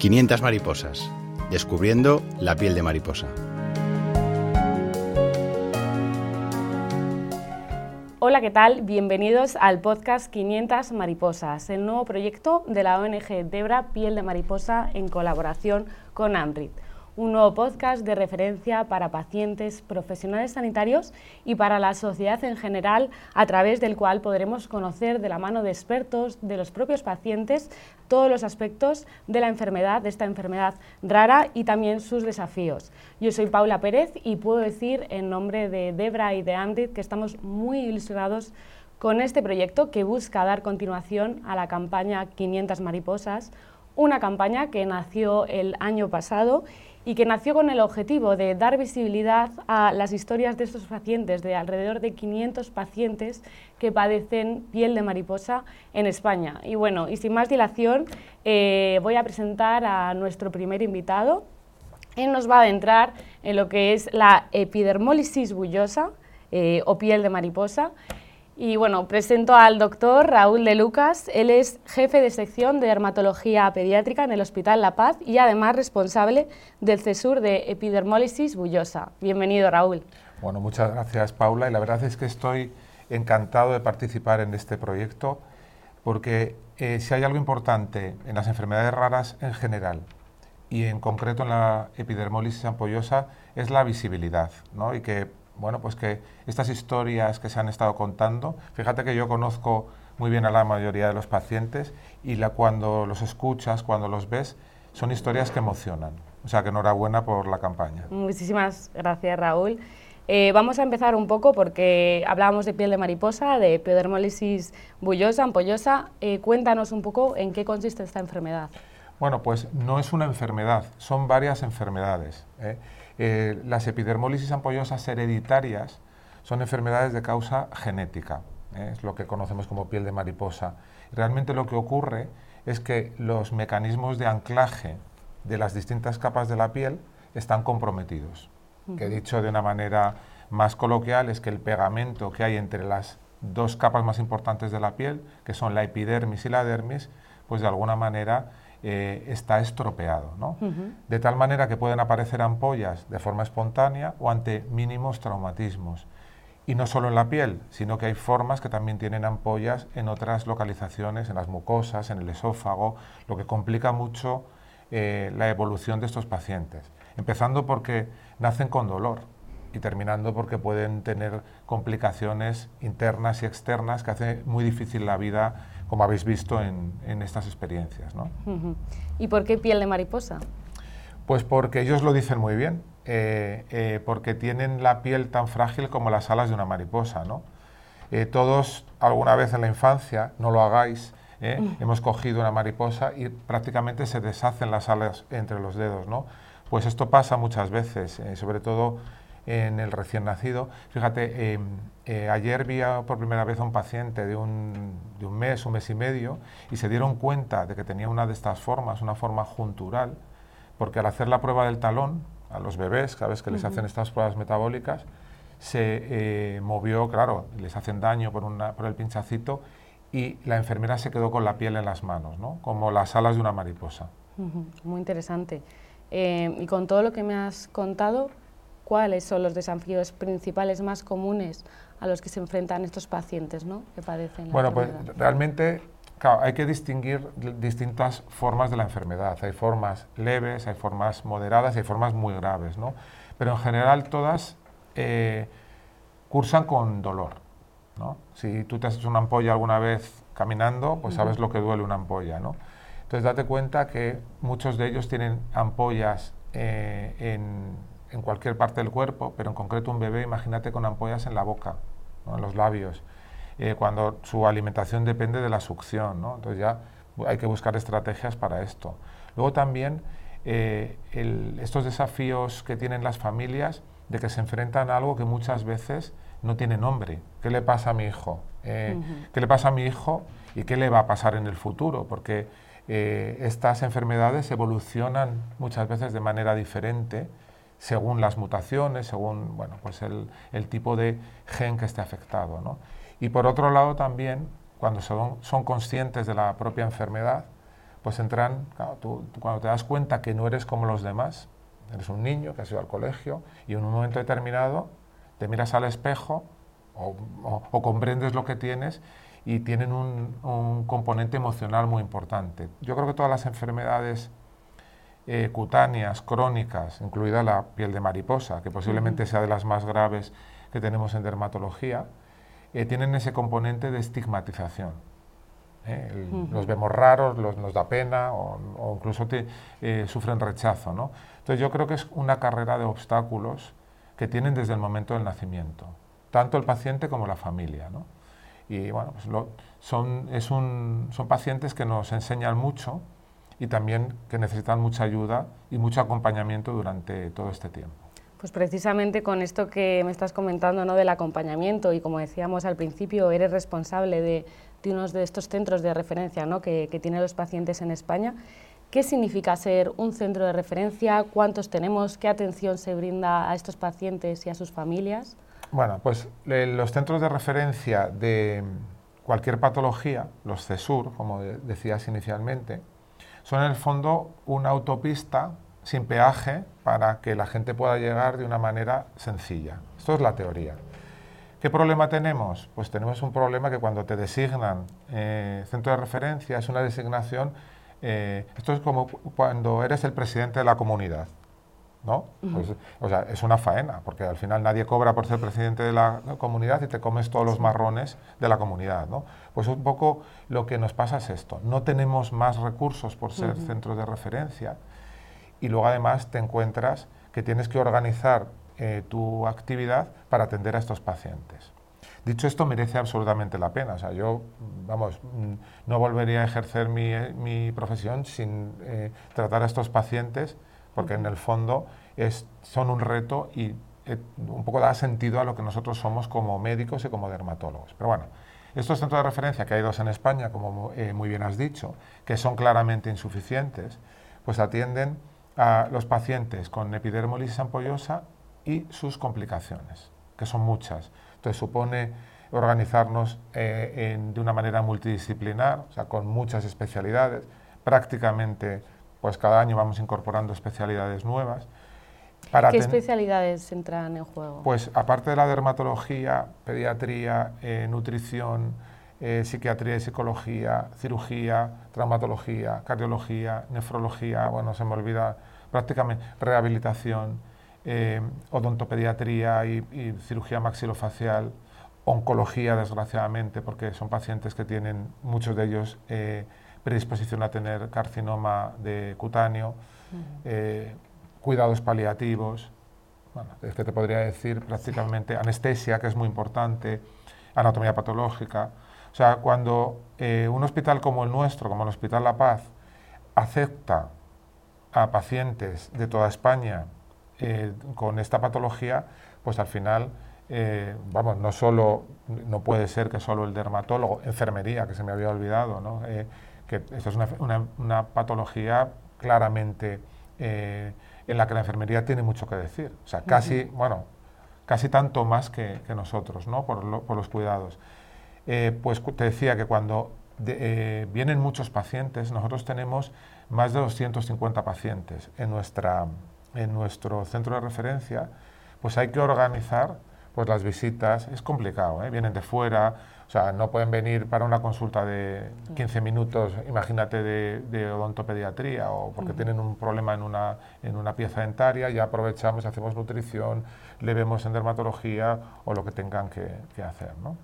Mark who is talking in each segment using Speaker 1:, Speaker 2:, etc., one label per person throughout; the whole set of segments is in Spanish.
Speaker 1: 500 mariposas, descubriendo la piel de mariposa.
Speaker 2: Hola, ¿qué tal? Bienvenidos al podcast 500 Mariposas, el nuevo proyecto de la ONG Debra Piel de Mariposa en colaboración con AMRIT un nuevo podcast de referencia para pacientes, profesionales sanitarios y para la sociedad en general, a través del cual podremos conocer de la mano de expertos, de los propios pacientes, todos los aspectos de la enfermedad, de esta enfermedad rara y también sus desafíos. Yo soy Paula Pérez y puedo decir en nombre de Debra y de Andit que estamos muy ilusionados con este proyecto que busca dar continuación a la campaña 500 mariposas, una campaña que nació el año pasado y que nació con el objetivo de dar visibilidad a las historias de estos pacientes, de alrededor de 500 pacientes que padecen piel de mariposa en España. Y bueno, y sin más dilación, eh, voy a presentar a nuestro primer invitado. Él nos va a adentrar en lo que es la epidermólisis bullosa eh, o piel de mariposa. Y bueno, presento al doctor Raúl de Lucas. Él es jefe de sección de dermatología pediátrica en el Hospital La Paz y además responsable del CESUR de epidermólisis bullosa. Bienvenido, Raúl.
Speaker 3: Bueno, muchas gracias, Paula. Y la verdad es que estoy encantado de participar en este proyecto porque eh, si hay algo importante en las enfermedades raras en general y en concreto en la epidermólisis ampollosa es la visibilidad, ¿no? Y que bueno, pues que estas historias que se han estado contando, fíjate que yo conozco muy bien a la mayoría de los pacientes y la, cuando los escuchas, cuando los ves, son historias que emocionan. O sea, que enhorabuena por la campaña.
Speaker 2: Muchísimas gracias, Raúl. Eh, vamos a empezar un poco porque hablábamos de piel de mariposa, de epidermólisis bullosa, ampollosa. Eh, cuéntanos un poco en qué consiste esta enfermedad.
Speaker 3: Bueno, pues no es una enfermedad, son varias enfermedades. ¿eh? Eh, las epidermólisis ampollosas hereditarias son enfermedades de causa genética, ¿eh? es lo que conocemos como piel de mariposa. Realmente lo que ocurre es que los mecanismos de anclaje de las distintas capas de la piel están comprometidos. Que dicho de una manera más coloquial es que el pegamento que hay entre las dos capas más importantes de la piel, que son la epidermis y la dermis, pues de alguna manera eh, está estropeado, ¿no? de tal manera que pueden aparecer ampollas de forma espontánea o ante mínimos traumatismos. Y no solo en la piel, sino que hay formas que también tienen ampollas en otras localizaciones, en las mucosas, en el esófago, lo que complica mucho eh, la evolución de estos pacientes. Empezando porque nacen con dolor y terminando porque pueden tener complicaciones internas y externas que hace muy difícil la vida como habéis visto en, estas experiencias. ¿no?
Speaker 2: ¿Y por qué piel de mariposa?
Speaker 3: Pues porque ellos lo dicen muy bien, eh, eh, porque tienen la piel tan frágil como las alas de una mariposa. ¿no? Eh, todos alguna vez en la infancia, no lo hagáis, hemos cogido una mariposa y prácticamente se deshacen las alas entre los dedos. ¿no? Pues esto pasa muchas veces, sobre todo en el recién nacido. Fíjate, em, eh, ayer vi por primera vez a un paciente de un, de un, mes, un mes y medio, y se dieron cuenta de que tenía una de estas formas, una forma juntural, porque al hacer la prueba del talón, a los bebés, cada vez que les hacen estas pruebas metabólicas, se eh, movió, claro, les hacen daño por, una, por el pinchacito, y la enfermera se quedó con la piel en las manos, ¿no? como las alas de una mariposa.
Speaker 2: Muy interesante. Eh, y con todo lo que me has contado, cuáles son los desafíos principales más comunes a los que se enfrentan estos pacientes ¿no? que padecen la
Speaker 3: Bueno, pues realmente hay que distinguir distintas formas de la enfermedad. Hay formas leves, hay formas moderadas y hay formas muy graves, ¿no? Pero en general todas eh, cursan con dolor. ¿no? Si tú te has hecho una ampolla alguna vez caminando, pues sabes lo que duele una ampolla. ¿no? Entonces date cuenta que muchos de ellos tienen ampollas eh, en, en cualquier parte del cuerpo, pero en concreto un bebé, imagínate con ampollas en la boca, en los labios, eh, cuando su alimentación depende de la succión, ¿no? entonces ya hay que buscar estrategias para esto. Luego también eh, estos desafíos que tienen las familias de que se enfrentan a algo que muchas veces no tiene nombre. ¿Qué le pasa a mi hijo? Eh, ¿Qué le pasa a mi hijo y qué le va a pasar en el futuro? Porque estas enfermedades evolucionan muchas veces de manera diferente según las mutaciones, según bueno, pues el, tipo de gen que esté afectado. Y por otro lado también, cuando son, son, conscientes de la propia enfermedad, pues entran, cuando te das cuenta que no eres como los demás, eres un niño que has ido al colegio y en un momento determinado te miras al espejo o, comprendes lo que tienes y tienen un, componente emocional muy importante. Yo creo que todas las enfermedades eh, cutáneas, crónicas, incluida la piel de mariposa, que posiblemente sea de las más graves que tenemos en dermatología, eh, tienen ese componente de estigmatización. ¿eh? Los vemos raros, los, nos da pena o, incluso sufren rechazo. ¿no? Entonces yo creo que es una carrera de obstáculos que tienen desde el momento del nacimiento tanto el paciente como la familia. ¿no? Y bueno, pues son, es un, son pacientes que nos enseñan mucho y también que necesitan mucha ayuda y mucho acompañamiento durante todo este tiempo.
Speaker 2: Pues precisamente con esto que me estás comentando ¿no? del acompañamiento y como decíamos al principio, eres responsable de, de uno de estos centros de referencia ¿no? que, que tienen los pacientes en España. ¿Qué significa ser un centro de referencia? ¿Cuántos tenemos? ¿Qué atención se brinda a estos pacientes y a sus familias?
Speaker 3: Bueno, pues los centros de referencia de cualquier patología, los CESUR, como decías inicialmente, son en el fondo una autopista sin peaje para que la gente pueda llegar de una manera sencilla. Esto es la teoría. ¿Qué problema tenemos? Pues tenemos un problema que cuando te designan eh, centro de referencia es una designación, eh, esto es como cuando eres el presidente de la comunidad. ¿No? Pues, o sea, es una faena, porque al final nadie cobra por ser presidente de la comunidad y te comes todos los marrones de la comunidad, ¿no? Pues un poco lo que nos pasa es esto, no tenemos más recursos por ser centros de referencia y luego además te encuentras que tienes que organizar eh, tu actividad para atender a estos pacientes. Dicho esto, merece absolutamente la pena. O sea, yo, vamos, no volvería a ejercer mi, mi profesión sin eh, tratar a estos pacientes porque en el fondo es, son un reto y eh, un poco da sentido a lo que nosotros somos como médicos y como dermatólogos. Pero bueno, estos centros de referencia, que hay dos en España, como eh, muy bien has dicho, que son claramente insuficientes, pues atienden a los pacientes con epidermolisis ampollosa y sus complicaciones, que son muchas. Entonces supone organizarnos eh, de una manera multidisciplinar, o sea, con muchas especialidades, prácticamente pues cada año vamos incorporando especialidades nuevas.
Speaker 2: Para ¿Qué especialidades entran en juego?
Speaker 3: Pues aparte de la dermatología, pediatría, eh, nutrición, eh, psiquiatría y psicología, cirugía, traumatología, cardiología, nefrología, bueno, se me olvida prácticamente rehabilitación, eh, odontopediatría y, y, cirugía maxilofacial, oncología, desgraciadamente, porque son pacientes que tienen, muchos de ellos, predisposición a tener carcinoma de cutáneo, eh, cuidados paliativos, bueno, es que te podría decir prácticamente anestesia, que es muy importante, anatomía patológica. O sea, cuando eh, un hospital como el nuestro, como el Hospital La Paz, acepta a pacientes de toda España eh, con esta patología, pues al final, vamos, no solo, no puede ser que solo el dermatólogo, enfermería, que se me había olvidado, ¿no? Que esto es una, patología claramente eh, en la que la enfermería tiene mucho que decir. O sea, casi, bueno, casi tanto más que, nosotros, ¿no? Por, los cuidados. Eh, pues te decía que cuando eh, vienen muchos pacientes, nosotros tenemos más de 250 pacientes en, nuestra, en nuestro centro de referencia, pues hay que organizar pues las visitas, es complicado, vienen de fuera, o sea, no pueden venir para una consulta de 15 minutos, imagínate, de, odontopediatría o porque tienen un problema en una, en una pieza dentaria, ya aprovechamos, hacemos nutrición, le vemos en dermatología o lo que tengan que, hacer. ¿no?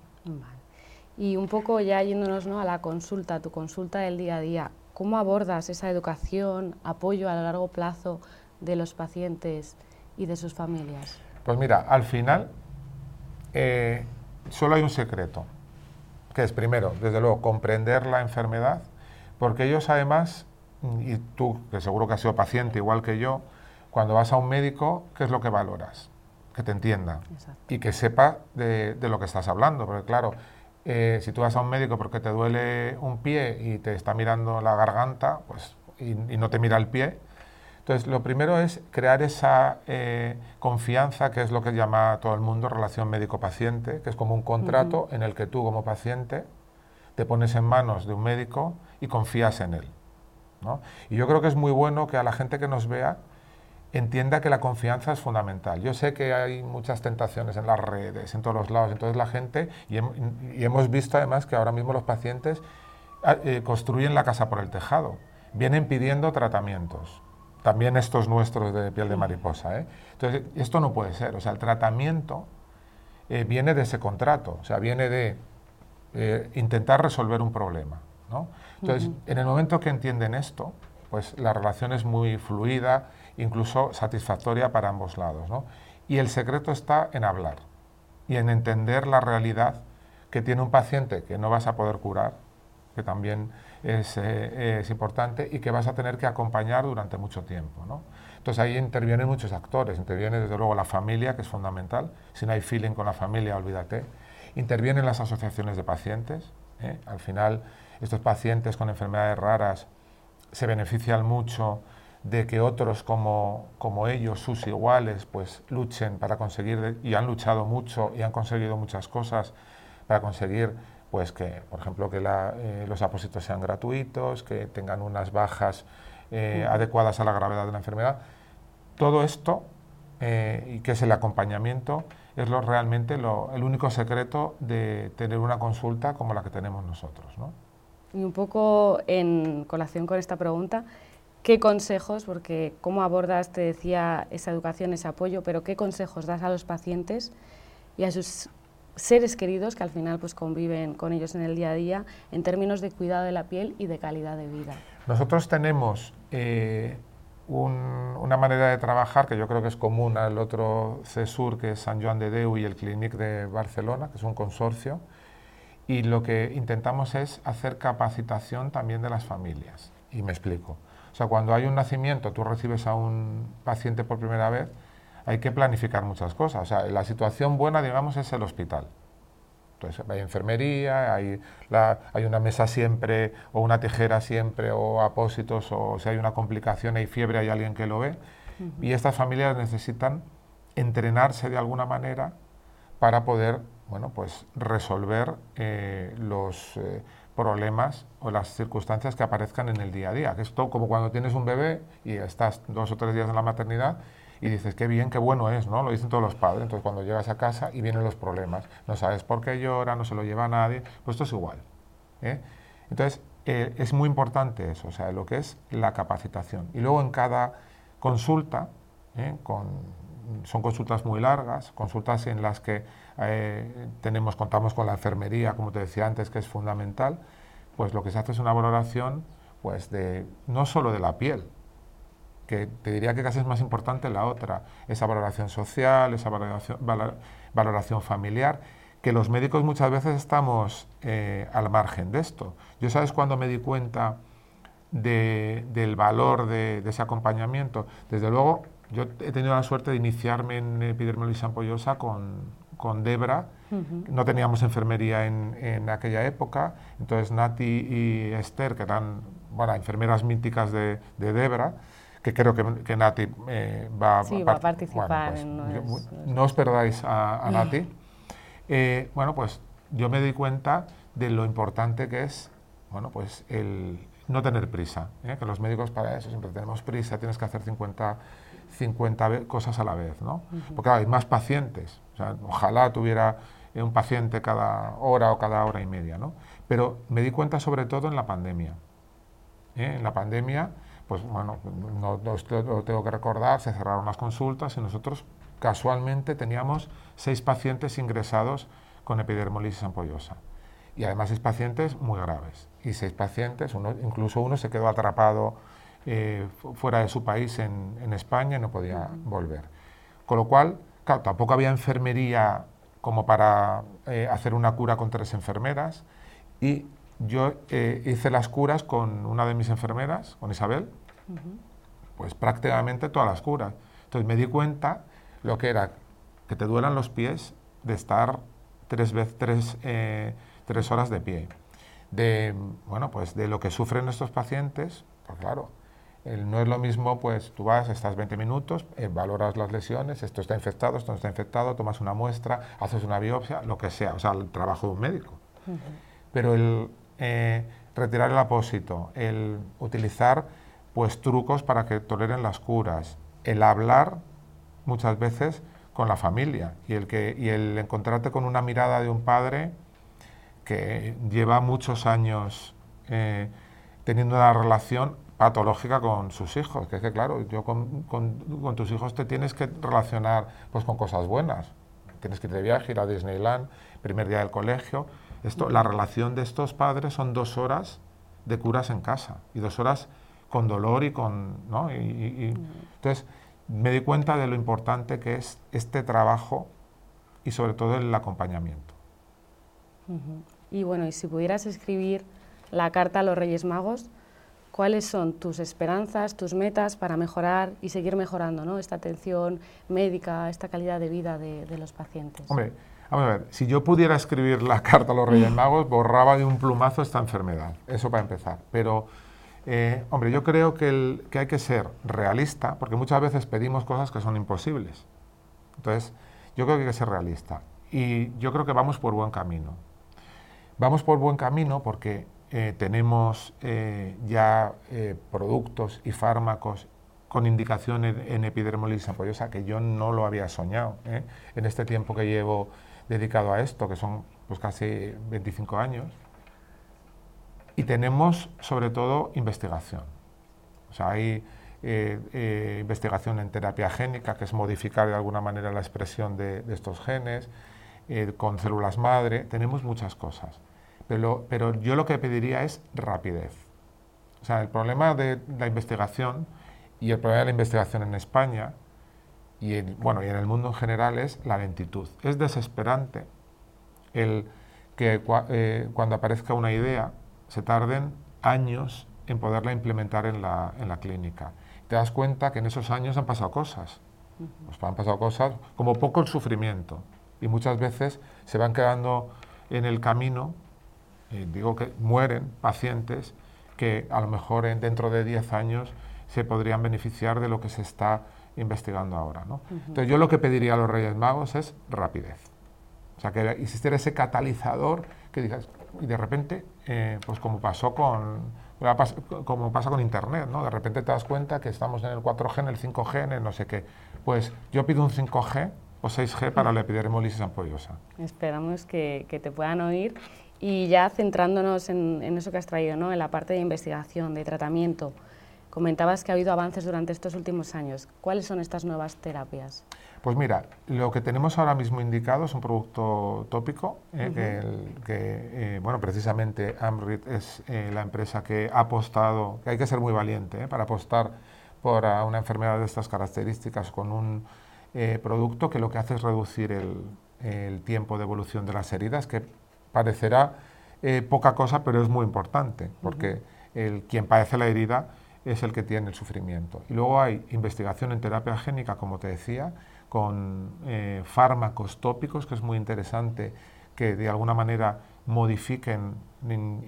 Speaker 2: Y un poco ya yéndonos ¿no? a la consulta, tu consulta del día a día, ¿cómo abordas esa educación, apoyo a largo plazo de los pacientes y de sus familias?
Speaker 3: Pues mira, al final eh, solo hay un secreto que es primero, desde luego, comprender la enfermedad, porque ellos además, y tú, que seguro que has sido paciente igual que yo, cuando vas a un médico, ¿qué es lo que valoras? Que te entienda y que sepa de, lo que estás hablando, porque claro, eh, si tú vas a un médico porque te duele un pie y te está mirando la garganta, pues, y no te mira el pie, entonces, lo primero es crear esa eh, confianza, que es lo que llama todo el mundo relación médico-paciente, que es como un contrato en el que tú como paciente te pones en manos de un médico y confías en él. Y yo creo que es muy bueno que a la gente que nos vea entienda que la confianza es fundamental. Yo sé que hay muchas tentaciones en las redes, en todos los lados, entonces la gente, y, hemos visto además que ahora mismo los pacientes ah, eh, construyen la casa por el tejado, vienen pidiendo tratamientos, también estos nuestros de piel de mariposa. ¿eh? Entonces, esto no puede ser, o sea, el tratamiento eh, viene de ese contrato, o sea, viene de intentar resolver un problema. ¿no? Entonces, en el momento que entienden esto, pues la relación es muy fluida, incluso satisfactoria para ambos lados. ¿no? Y el secreto está en hablar y en entender la realidad que tiene un paciente que no vas a poder curar, que también es, eh, es, importante, y que vas a tener que acompañar durante mucho tiempo. ¿no? Entonces ahí intervienen muchos actores, interviene desde luego la familia, que es fundamental, si no hay feeling con la familia, olvídate, intervienen las asociaciones de pacientes, ¿eh? al final estos pacientes con enfermedades raras se benefician mucho de que otros como, como ellos, sus iguales, pues luchen para conseguir, y han luchado mucho y han conseguido muchas cosas para conseguir pues que, por ejemplo, que eh, los apósitos sean gratuitos, que tengan unas bajas eh, adecuadas a la gravedad de la enfermedad. Todo esto, eh, y que es el acompañamiento, es lo, realmente el único secreto de tener una consulta como la que tenemos nosotros. ¿no?
Speaker 2: Y un poco en colación con esta pregunta, ¿qué consejos, porque cómo abordas, te decía, esa educación, ese apoyo, pero qué consejos das a los pacientes y a sus seres queridos que al final pues conviven con ellos en el día a día en términos de cuidado de la piel y de calidad de vida?
Speaker 3: Nosotros tenemos eh, una manera de trabajar que yo creo que es común al otro CESUR, que es San Joan de Deu y el Clinic de Barcelona, que es un consorcio, y lo que intentamos es hacer capacitación también de las familias. Y me explico. O sea, cuando hay un nacimiento, tú recibes a un paciente por primera vez, hay que planificar muchas cosas. O sea, la situación buena, digamos, es el hospital. Entonces, hay enfermería, hay, hay una mesa siempre, o una tijera siempre, o apósitos, o si hay una complicación, hay fiebre, hay alguien que lo ve. Y estas familias necesitan entrenarse de alguna manera para poder bueno, pues resolver eh, los eh, problemas o las circunstancias que aparezcan en el día a día. Que esto como cuando tienes un bebé y estás dos o tres días en la maternidad y dices, qué bien, qué bueno es, ¿no? Lo dicen todos los padres. Entonces cuando llegas a casa y vienen los problemas, no sabes por qué llora, no se lo lleva a nadie, pues esto es igual. ¿eh? Entonces es muy importante eso, o sea, lo que es la capacitación. Y luego en cada consulta, con, son consultas muy largas, consultas en las que eh, tenemos, contamos con la enfermería, como te decía antes, que es fundamental, pues lo que se hace es una valoración pues de, no solo de la piel, que te diría que casi es más importante la otra, esa valoración social, esa valoración, valoración familiar, que los médicos muchas veces estamos eh, al margen de esto. Yo sabes cuando me di cuenta del valor de, ese acompañamiento, desde luego yo he tenido la suerte de iniciarme en epidermolis ampollosa con, con Debra. No teníamos enfermería en, aquella época, entonces Nati y Esther, que eran bueno, enfermeras míticas de, Debra, que creo que, Nati eh, va,
Speaker 2: a participar.
Speaker 3: Pues, no, os perdáis a, Nati. Eh, bueno, pues yo me di cuenta de lo importante que es bueno, pues el no tener prisa, ¿eh? que los médicos para eso siempre tenemos prisa, tienes que hacer 50 50 cosas a la vez, ¿no? Porque hay más pacientes. ojalá tuviera un paciente cada hora o cada hora y media, ¿no? Pero me di cuenta sobre todo en la pandemia. ¿eh? En la pandemia, pues bueno, no, lo tengo que recordar, se cerraron las consultas y nosotros casualmente teníamos seis pacientes ingresados con epidermolisis ampollosa. Y además seis pacientes muy graves. Y seis pacientes, uno, incluso uno se quedó atrapado eh, fuera de su país en, España y no podía volver. Con lo cual, claro, tampoco había enfermería como para eh, hacer una cura con tres enfermeras y yo eh, hice las curas con una de mis enfermeras, con Isabel, pues prácticamente todas las curas. Entonces me di cuenta lo que era que te duelan los pies de estar tres, veces, tres, tres horas de pie. De, bueno, pues de lo que sufren estos pacientes, pues claro, no es lo mismo, pues tú vas, estás 20 minutos, eh, valoras las lesiones, esto está infectado, esto no está infectado, tomas una muestra, haces una biopsia, lo que sea, o sea, el trabajo de un médico. Pero el, eh, retirar el apósito, el utilizar pues trucos para que toleren las curas, el hablar muchas veces con la familia y el, que, y el encontrarte con una mirada de un padre que lleva muchos años eh, teniendo una relación patológica con sus hijos, que es que claro, yo con, con, tus hijos te tienes que relacionar pues con cosas buenas, tienes que ir de viaje, ir a Disneyland, primer día del colegio, esto, la relación de estos padres son dos horas de curas en casa y dos horas con dolor y con... ¿no? Y, entonces, me di cuenta de lo importante que es este trabajo y sobre todo el acompañamiento.
Speaker 2: Y bueno, y si pudieras escribir la carta a los Reyes Magos, ¿cuáles son tus esperanzas, tus metas para mejorar y seguir mejorando ¿no? esta atención médica, esta calidad de vida de, de los pacientes?
Speaker 3: Hombre, Vamos a ver, si yo pudiera escribir la carta a los Reyes Magos, borraba de un plumazo esta enfermedad. Eso para empezar. Pero, eh, hombre, yo creo que, que hay que ser realista, porque muchas veces pedimos cosas que son imposibles. Entonces, yo creo que hay que ser realista. Y yo creo que vamos por buen camino. Vamos por buen camino porque eh, tenemos eh, ya productos y fármacos con indicación en, en epidermolisis ampollosa que yo no lo había soñado en este tiempo que llevo dedicado a esto, que son pues, casi 25 años. Y tenemos sobre todo investigación. O sea, hay eh, eh, investigación en terapia génica, que es modificar de alguna manera la expresión de, estos genes, eh, con células madre, tenemos muchas cosas. Pero, pero yo lo que pediría es rapidez. O sea, el problema de la investigación y el problema de la investigación en España y en, bueno, y en el mundo en general es la lentitud. Es desesperante el que eh, cuando aparezca una idea se tarden años en poderla implementar en la, en la, clínica. Te das cuenta que en esos años han pasado cosas. Pues han pasado cosas como poco el sufrimiento. Y muchas veces se van quedando en el camino, eh, digo que mueren pacientes que a lo mejor dentro de 10 años se podrían beneficiar de lo que se está investigando ahora. ¿no? Entonces yo lo que pediría a los Reyes Magos es rapidez. O sea, que existiera ese catalizador que digas, y de repente, eh, pues como pasó con como pasa con Internet, ¿no? De repente te das cuenta que estamos en el 4G, en el 5G, en el no sé qué. Pues yo pido un 5G o 6G para la epidermolisis ampollosa.
Speaker 2: Esperamos que, que, te puedan oír. Y ya centrándonos en, en, eso que has traído, ¿no? en la parte de investigación, de tratamiento, Comentabas que ha habido avances durante estos últimos años. ¿Cuáles son estas nuevas terapias?
Speaker 3: Pues mira, lo que tenemos ahora mismo indicado es un producto tópico, eh, que, eh, bueno, precisamente Amrit es eh, la empresa que ha apostado, que hay que ser muy valiente para apostar por una enfermedad de estas características con un producto que lo que hace es reducir el, tiempo de evolución de las heridas, que parecerá poca cosa, pero es muy importante, porque el, quien padece la herida es el que tiene el sufrimiento. Y luego hay investigación en terapia génica, como te decía, con eh, fármacos tópicos, que es muy interesante que de alguna manera modifiquen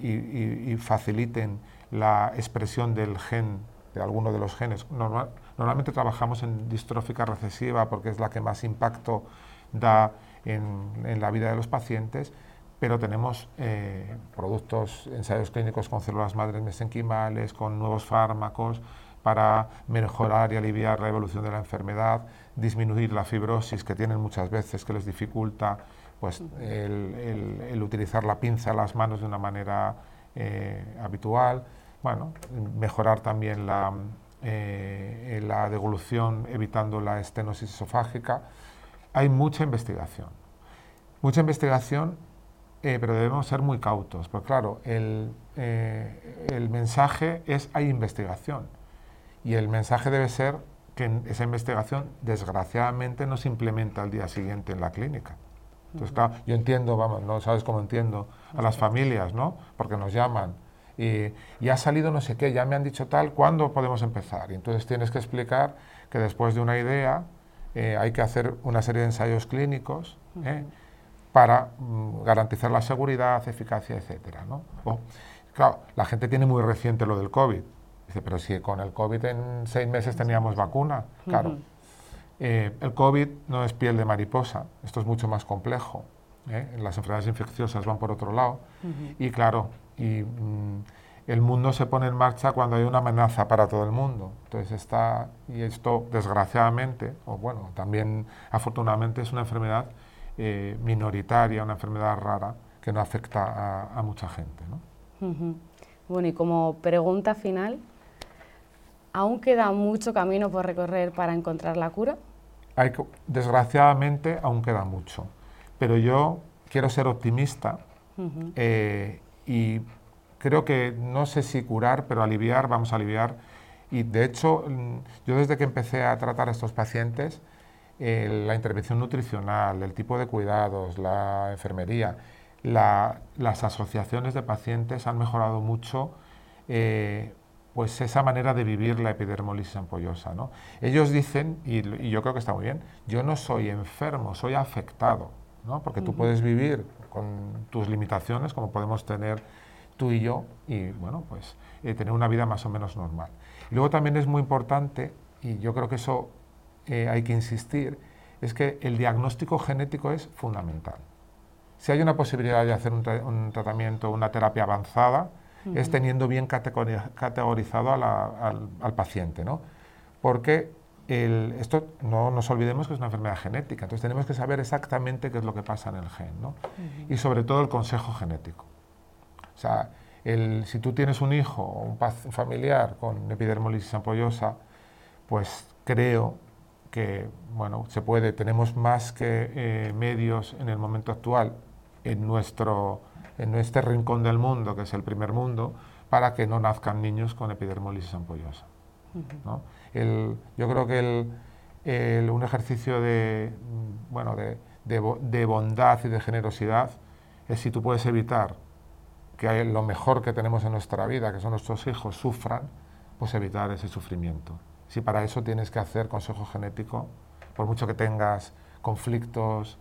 Speaker 3: y, faciliten la expresión del gen, de alguno de los genes. normalmente trabajamos en distrófica recesiva porque es la que más impacto da en la vida de los pacientes, pero tenemos eh, productos, ensayos clínicos con células madres mesenquimales, con nuevos fármacos para mejorar y aliviar la evolución de la enfermedad, disminuir la fibrosis que tienen muchas veces, que les dificulta pues, el, utilizar la pinza las manos de una manera eh, habitual, bueno, mejorar también la, eh, la devolución evitando la estenosis esofágica. Hay mucha investigación. Mucha investigación eh, pero debemos ser muy cautos, porque claro, el, eh, el, mensaje es hay investigación y el mensaje debe ser que esa investigación desgraciadamente no se implementa al día siguiente en la clínica. Entonces, claro, yo entiendo, vamos, no sabes cómo entiendo a las familias, ¿no? Porque nos llaman y, y ha salido no sé qué, ya me han dicho tal, ¿cuándo podemos empezar? Y entonces tienes que explicar que después de una idea eh, hay que hacer una serie de ensayos clínicos para mm, garantizar la seguridad, eficacia, etcétera. ¿no? claro, la gente tiene muy reciente lo del COVID. Dice, pero si con el COVID en seis meses teníamos vacuna, claro. Eh, el COVID no es piel de mariposa, esto es mucho más complejo. ¿eh? Las enfermedades infecciosas van por otro lado. Y claro, y mm, el mundo se pone en marcha cuando hay una amenaza para todo el mundo. Entonces está, y esto desgraciadamente, o bueno, también afortunadamente es una enfermedad eh, minoritaria, una enfermedad rara que no afecta a, mucha gente.
Speaker 2: Bueno, y como pregunta final, ¿aún queda mucho camino por recorrer para encontrar la cura?
Speaker 3: Hay, desgraciadamente aún queda mucho, pero yo quiero ser optimista eh, y creo que no sé si curar, pero aliviar, vamos a aliviar. Y de hecho, mm, yo desde que empecé a tratar a estos pacientes, la intervención nutricional, el tipo de cuidados, la enfermería, las asociaciones de pacientes han mejorado mucho eh, pues esa manera de vivir la epidermolisis ampollosa. ¿no? Ellos dicen, y, yo creo que está muy bien, yo no soy enfermo, soy afectado, ¿no? porque tú puedes vivir con tus limitaciones como podemos tener tú y yo, y bueno, pues eh, tener una vida más o menos normal. Y luego también es muy importante, y yo creo que eso eh, hay que insistir, es que el diagnóstico genético es fundamental. Si hay una posibilidad de hacer un, tratamiento, una terapia avanzada, es teniendo bien categorizado al, paciente, ¿no? Porque esto no nos olvidemos que es una enfermedad genética, entonces tenemos que saber exactamente qué es lo que pasa en el gen, ¿no? Y sobre todo el consejo genético. O sea, si tú tienes un hijo o un, familiar con epidermolisis ampollosa, pues creo que bueno, se puede, tenemos más que eh, medios en el momento actual en nuestro en este rincón del mundo, que es el primer mundo, para que no nazcan niños con epidermolisis ampollosa. yo creo que un ejercicio de, bueno, de, bondad y de generosidad es si tú puedes evitar que lo mejor que tenemos en nuestra vida, que son nuestros hijos, sufran, pues evitar ese sufrimiento. Si para eso tienes que hacer consejo genético, por mucho que tengas conflictos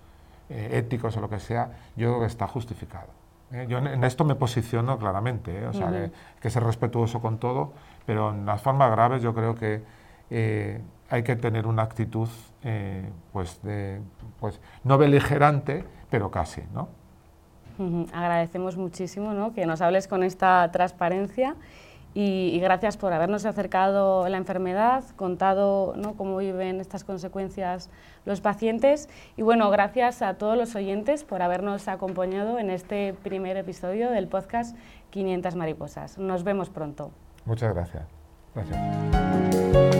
Speaker 3: eh, éticos o lo que sea, yo creo que está justificado. ¿eh? Yo en, esto me posiciono claramente, ¿eh? o sea, que, ser respetuoso con todo, pero en las formas graves yo creo que hay que tener una actitud, pues, de, pues, no beligerante, pero casi, ¿no?
Speaker 2: Agradecemos muchísimo ¿no? que nos hables con esta transparencia y, gracias por habernos acercado la enfermedad, contado ¿no? cómo viven estas consecuencias los pacientes y bueno, gracias a todos los oyentes por habernos acompañado en este primer episodio del podcast 500 mariposas. Nos vemos pronto.
Speaker 3: Muchas gracias. Gracias.